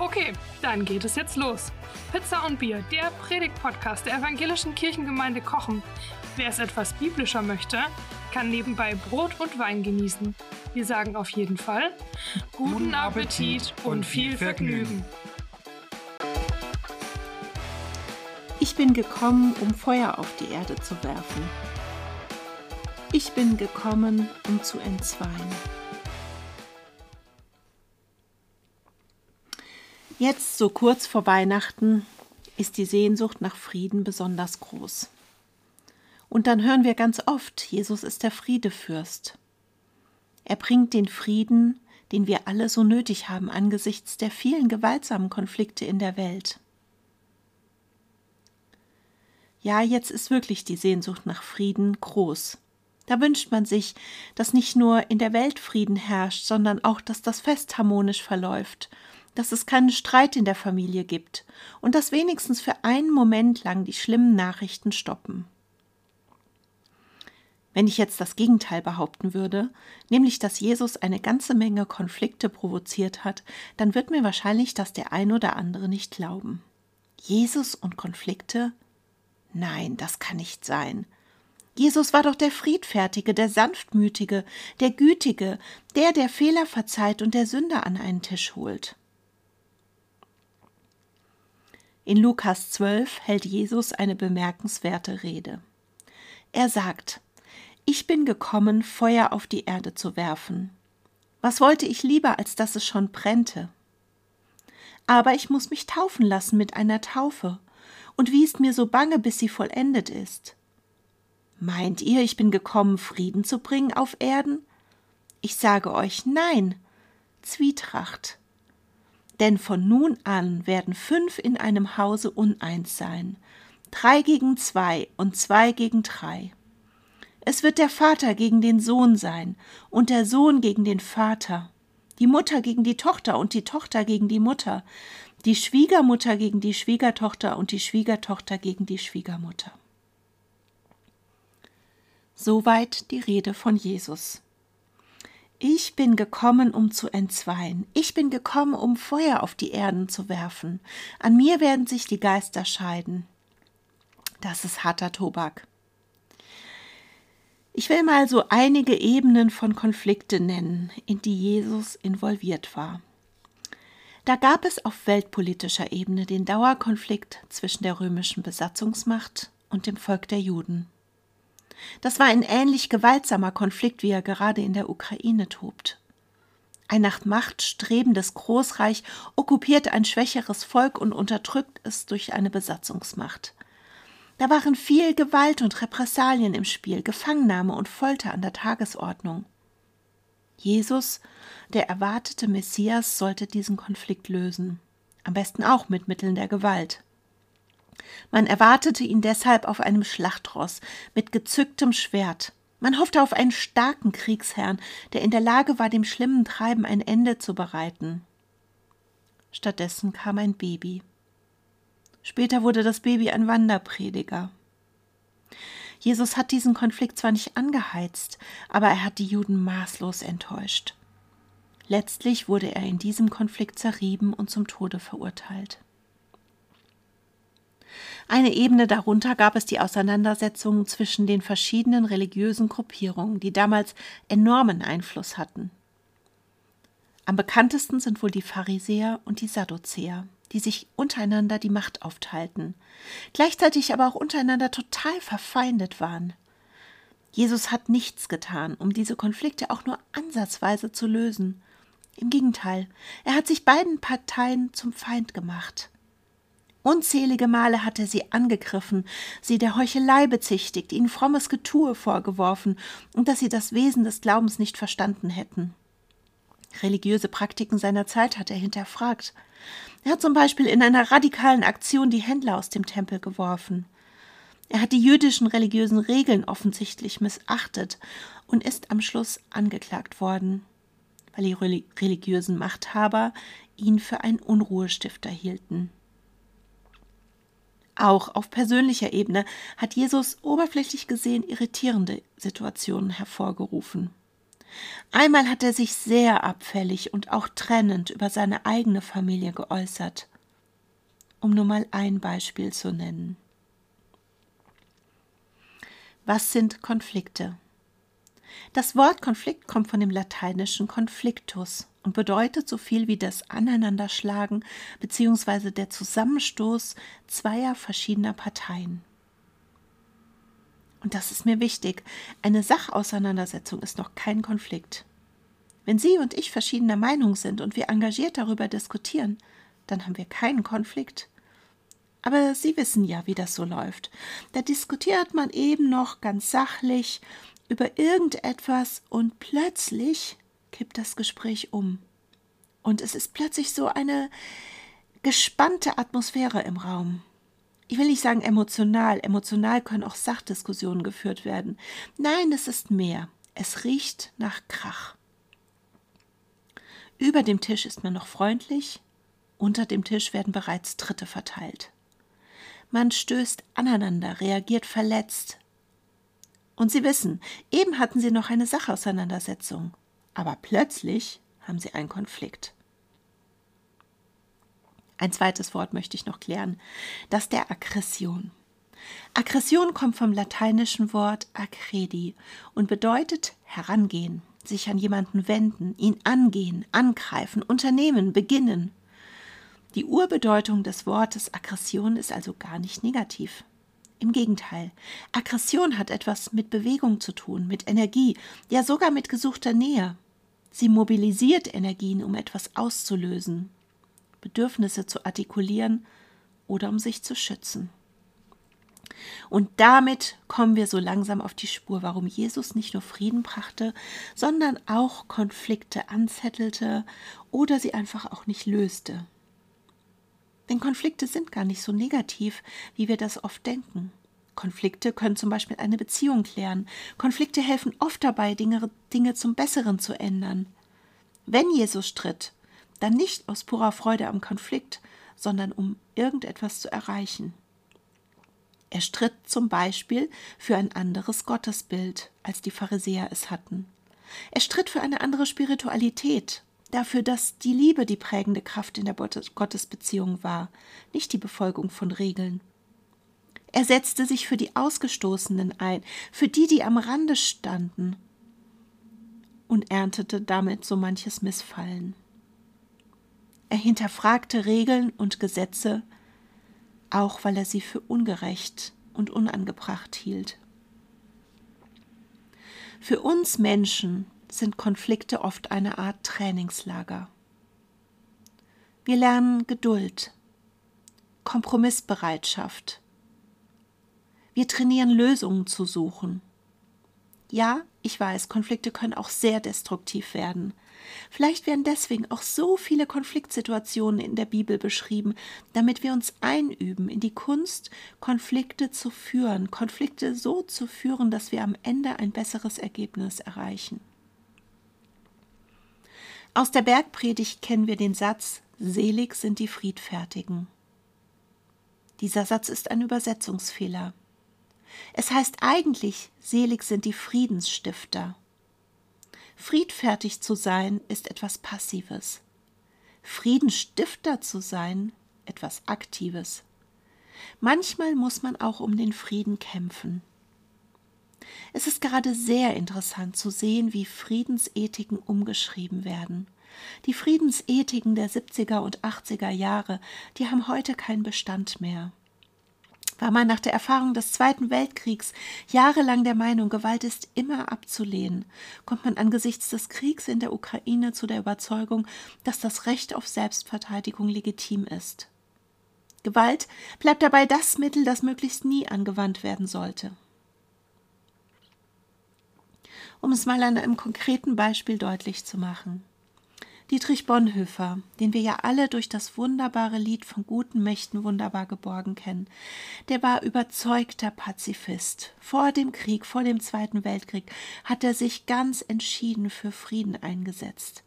Okay, dann geht es jetzt los. Pizza und Bier, der Predigt-Podcast der evangelischen Kirchengemeinde Kochen. Wer es etwas biblischer möchte, kann nebenbei Brot und Wein genießen. Wir sagen auf jeden Fall guten Appetit und viel Vergnügen. Ich bin gekommen, um Feuer auf die Erde zu werfen. Ich bin gekommen, um zu entzweien. Jetzt, so kurz vor Weihnachten, ist die Sehnsucht nach Frieden besonders groß. Und dann hören wir ganz oft, Jesus ist der Friedefürst. Er bringt den Frieden, den wir alle so nötig haben angesichts der vielen gewaltsamen Konflikte in der Welt. Ja, jetzt ist wirklich die Sehnsucht nach Frieden groß. Da wünscht man sich, dass nicht nur in der Welt Frieden herrscht, sondern auch, dass das Fest harmonisch verläuft dass es keinen Streit in der Familie gibt und dass wenigstens für einen Moment lang die schlimmen Nachrichten stoppen. Wenn ich jetzt das Gegenteil behaupten würde, nämlich dass Jesus eine ganze Menge Konflikte provoziert hat, dann wird mir wahrscheinlich das der ein oder andere nicht glauben. Jesus und Konflikte? Nein, das kann nicht sein. Jesus war doch der Friedfertige, der Sanftmütige, der Gütige, der, der Fehler verzeiht und der Sünder an einen Tisch holt. In Lukas 12 hält Jesus eine bemerkenswerte Rede. Er sagt, Ich bin gekommen, Feuer auf die Erde zu werfen. Was wollte ich lieber, als dass es schon brennte? Aber ich muss mich taufen lassen mit einer Taufe. Und wie ist mir so bange, bis sie vollendet ist? Meint ihr, ich bin gekommen, Frieden zu bringen auf Erden? Ich sage euch nein. Zwietracht. Denn von nun an werden fünf in einem Hause uneins sein, drei gegen zwei und zwei gegen drei. Es wird der Vater gegen den Sohn sein und der Sohn gegen den Vater, die Mutter gegen die Tochter und die Tochter gegen die Mutter, die Schwiegermutter gegen die Schwiegertochter und die Schwiegertochter gegen die Schwiegermutter. Soweit die Rede von Jesus. Ich bin gekommen, um zu entzweien. Ich bin gekommen, um Feuer auf die Erden zu werfen. An mir werden sich die Geister scheiden. Das ist harter Tobak. Ich will mal so einige Ebenen von Konflikte nennen, in die Jesus involviert war. Da gab es auf weltpolitischer Ebene den Dauerkonflikt zwischen der römischen Besatzungsmacht und dem Volk der Juden. Das war ein ähnlich gewaltsamer Konflikt, wie er gerade in der Ukraine tobt. Ein nach Macht strebendes Großreich okkupiert ein schwächeres Volk und unterdrückt es durch eine Besatzungsmacht. Da waren viel Gewalt und Repressalien im Spiel, Gefangennahme und Folter an der Tagesordnung. Jesus, der erwartete Messias, sollte diesen Konflikt lösen, am besten auch mit Mitteln der Gewalt. Man erwartete ihn deshalb auf einem Schlachtross mit gezücktem Schwert. Man hoffte auf einen starken Kriegsherrn, der in der Lage war, dem schlimmen Treiben ein Ende zu bereiten. Stattdessen kam ein Baby. Später wurde das Baby ein Wanderprediger. Jesus hat diesen Konflikt zwar nicht angeheizt, aber er hat die Juden maßlos enttäuscht. Letztlich wurde er in diesem Konflikt zerrieben und zum Tode verurteilt. Eine Ebene darunter gab es die Auseinandersetzungen zwischen den verschiedenen religiösen Gruppierungen, die damals enormen Einfluss hatten. Am bekanntesten sind wohl die Pharisäer und die Sadduzäer, die sich untereinander die Macht aufteilten, gleichzeitig aber auch untereinander total verfeindet waren. Jesus hat nichts getan, um diese Konflikte auch nur ansatzweise zu lösen. Im Gegenteil, er hat sich beiden Parteien zum Feind gemacht. Unzählige Male hat er sie angegriffen, sie der Heuchelei bezichtigt, ihnen frommes Getue vorgeworfen und dass sie das Wesen des Glaubens nicht verstanden hätten. Religiöse Praktiken seiner Zeit hat er hinterfragt. Er hat zum Beispiel in einer radikalen Aktion die Händler aus dem Tempel geworfen. Er hat die jüdischen religiösen Regeln offensichtlich missachtet und ist am Schluss angeklagt worden, weil die religiösen Machthaber ihn für einen Unruhestifter hielten. Auch auf persönlicher Ebene hat Jesus oberflächlich gesehen irritierende Situationen hervorgerufen. Einmal hat er sich sehr abfällig und auch trennend über seine eigene Familie geäußert, um nur mal ein Beispiel zu nennen. Was sind Konflikte? Das Wort Konflikt kommt von dem lateinischen conflictus und bedeutet so viel wie das Aneinanderschlagen bzw. der Zusammenstoß zweier verschiedener Parteien. Und das ist mir wichtig. Eine Sachauseinandersetzung ist noch kein Konflikt. Wenn Sie und ich verschiedener Meinung sind und wir engagiert darüber diskutieren, dann haben wir keinen Konflikt. Aber Sie wissen ja, wie das so läuft. Da diskutiert man eben noch ganz sachlich über irgendetwas und plötzlich kippt das Gespräch um. Und es ist plötzlich so eine gespannte Atmosphäre im Raum. Ich will nicht sagen emotional. Emotional können auch Sachdiskussionen geführt werden. Nein, es ist mehr. Es riecht nach Krach. Über dem Tisch ist man noch freundlich, unter dem Tisch werden bereits Tritte verteilt. Man stößt aneinander, reagiert verletzt. Und Sie wissen, eben hatten Sie noch eine Sachauseinandersetzung, aber plötzlich haben Sie einen Konflikt. Ein zweites Wort möchte ich noch klären, das der Aggression. Aggression kommt vom lateinischen Wort accredi und bedeutet herangehen, sich an jemanden wenden, ihn angehen, angreifen, unternehmen, beginnen. Die Urbedeutung des Wortes Aggression ist also gar nicht negativ. Im Gegenteil, Aggression hat etwas mit Bewegung zu tun, mit Energie, ja sogar mit gesuchter Nähe. Sie mobilisiert Energien, um etwas auszulösen, Bedürfnisse zu artikulieren oder um sich zu schützen. Und damit kommen wir so langsam auf die Spur, warum Jesus nicht nur Frieden brachte, sondern auch Konflikte anzettelte oder sie einfach auch nicht löste. Denn Konflikte sind gar nicht so negativ, wie wir das oft denken. Konflikte können zum Beispiel eine Beziehung klären. Konflikte helfen oft dabei, Dinge, Dinge zum Besseren zu ändern. Wenn Jesus stritt, dann nicht aus purer Freude am Konflikt, sondern um irgendetwas zu erreichen. Er stritt zum Beispiel für ein anderes Gottesbild, als die Pharisäer es hatten. Er stritt für eine andere Spiritualität, dafür, dass die Liebe die prägende Kraft in der Gottesbeziehung war, nicht die Befolgung von Regeln. Er setzte sich für die Ausgestoßenen ein, für die, die am Rande standen, und erntete damit so manches Missfallen. Er hinterfragte Regeln und Gesetze, auch weil er sie für ungerecht und unangebracht hielt. Für uns Menschen sind Konflikte oft eine Art Trainingslager. Wir lernen Geduld, Kompromissbereitschaft. Wir trainieren Lösungen zu suchen. Ja, ich weiß, Konflikte können auch sehr destruktiv werden. Vielleicht werden deswegen auch so viele Konfliktsituationen in der Bibel beschrieben, damit wir uns einüben in die Kunst, Konflikte zu führen, Konflikte so zu führen, dass wir am Ende ein besseres Ergebnis erreichen. Aus der Bergpredigt kennen wir den Satz Selig sind die Friedfertigen. Dieser Satz ist ein Übersetzungsfehler. Es heißt eigentlich Selig sind die Friedensstifter. Friedfertig zu sein ist etwas Passives. Friedensstifter zu sein etwas Aktives. Manchmal muss man auch um den Frieden kämpfen. Es ist gerade sehr interessant zu sehen, wie Friedensethiken umgeschrieben werden. Die Friedensethiken der 70er und 80er Jahre, die haben heute keinen Bestand mehr. War man nach der Erfahrung des Zweiten Weltkriegs jahrelang der Meinung, Gewalt ist immer abzulehnen, kommt man angesichts des Kriegs in der Ukraine zu der Überzeugung, dass das Recht auf Selbstverteidigung legitim ist. Gewalt bleibt dabei das Mittel, das möglichst nie angewandt werden sollte. Um es mal an einem konkreten Beispiel deutlich zu machen. Dietrich Bonhoeffer, den wir ja alle durch das wunderbare Lied von guten Mächten wunderbar geborgen kennen, der war überzeugter Pazifist. Vor dem Krieg, vor dem Zweiten Weltkrieg, hat er sich ganz entschieden für Frieden eingesetzt.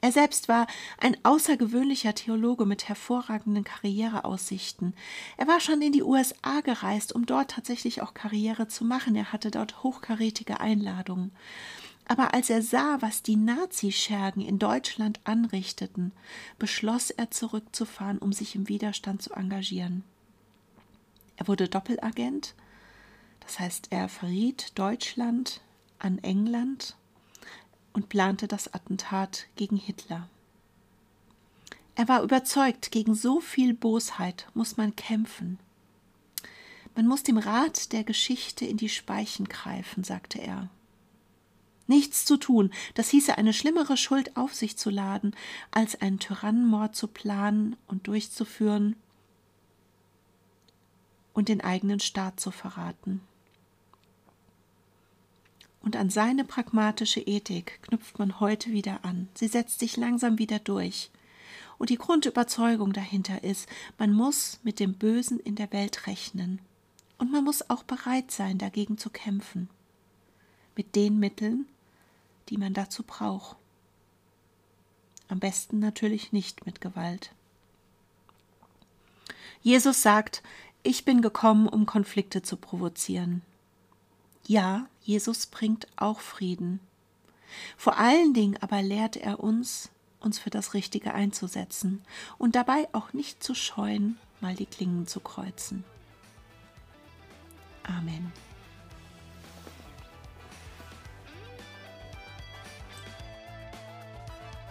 Er selbst war ein außergewöhnlicher Theologe mit hervorragenden Karriereaussichten. Er war schon in die USA gereist, um dort tatsächlich auch Karriere zu machen. Er hatte dort hochkarätige Einladungen. Aber als er sah, was die Nazischergen in Deutschland anrichteten, beschloss er zurückzufahren, um sich im Widerstand zu engagieren. Er wurde Doppelagent, das heißt, er verriet Deutschland an England und plante das Attentat gegen Hitler. Er war überzeugt, gegen so viel Bosheit muss man kämpfen. Man muss dem Rat der Geschichte in die Speichen greifen, sagte er nichts zu tun, das hieße eine schlimmere Schuld auf sich zu laden, als einen Tyrannenmord zu planen und durchzuführen und den eigenen Staat zu verraten. Und an seine pragmatische Ethik knüpft man heute wieder an. Sie setzt sich langsam wieder durch. Und die Grundüberzeugung dahinter ist, man muss mit dem Bösen in der Welt rechnen. Und man muss auch bereit sein, dagegen zu kämpfen. Mit den Mitteln, die man dazu braucht. Am besten natürlich nicht mit Gewalt. Jesus sagt, ich bin gekommen, um Konflikte zu provozieren. Ja, Jesus bringt auch Frieden. Vor allen Dingen aber lehrt er uns, uns für das Richtige einzusetzen und dabei auch nicht zu scheuen, mal die Klingen zu kreuzen. Amen.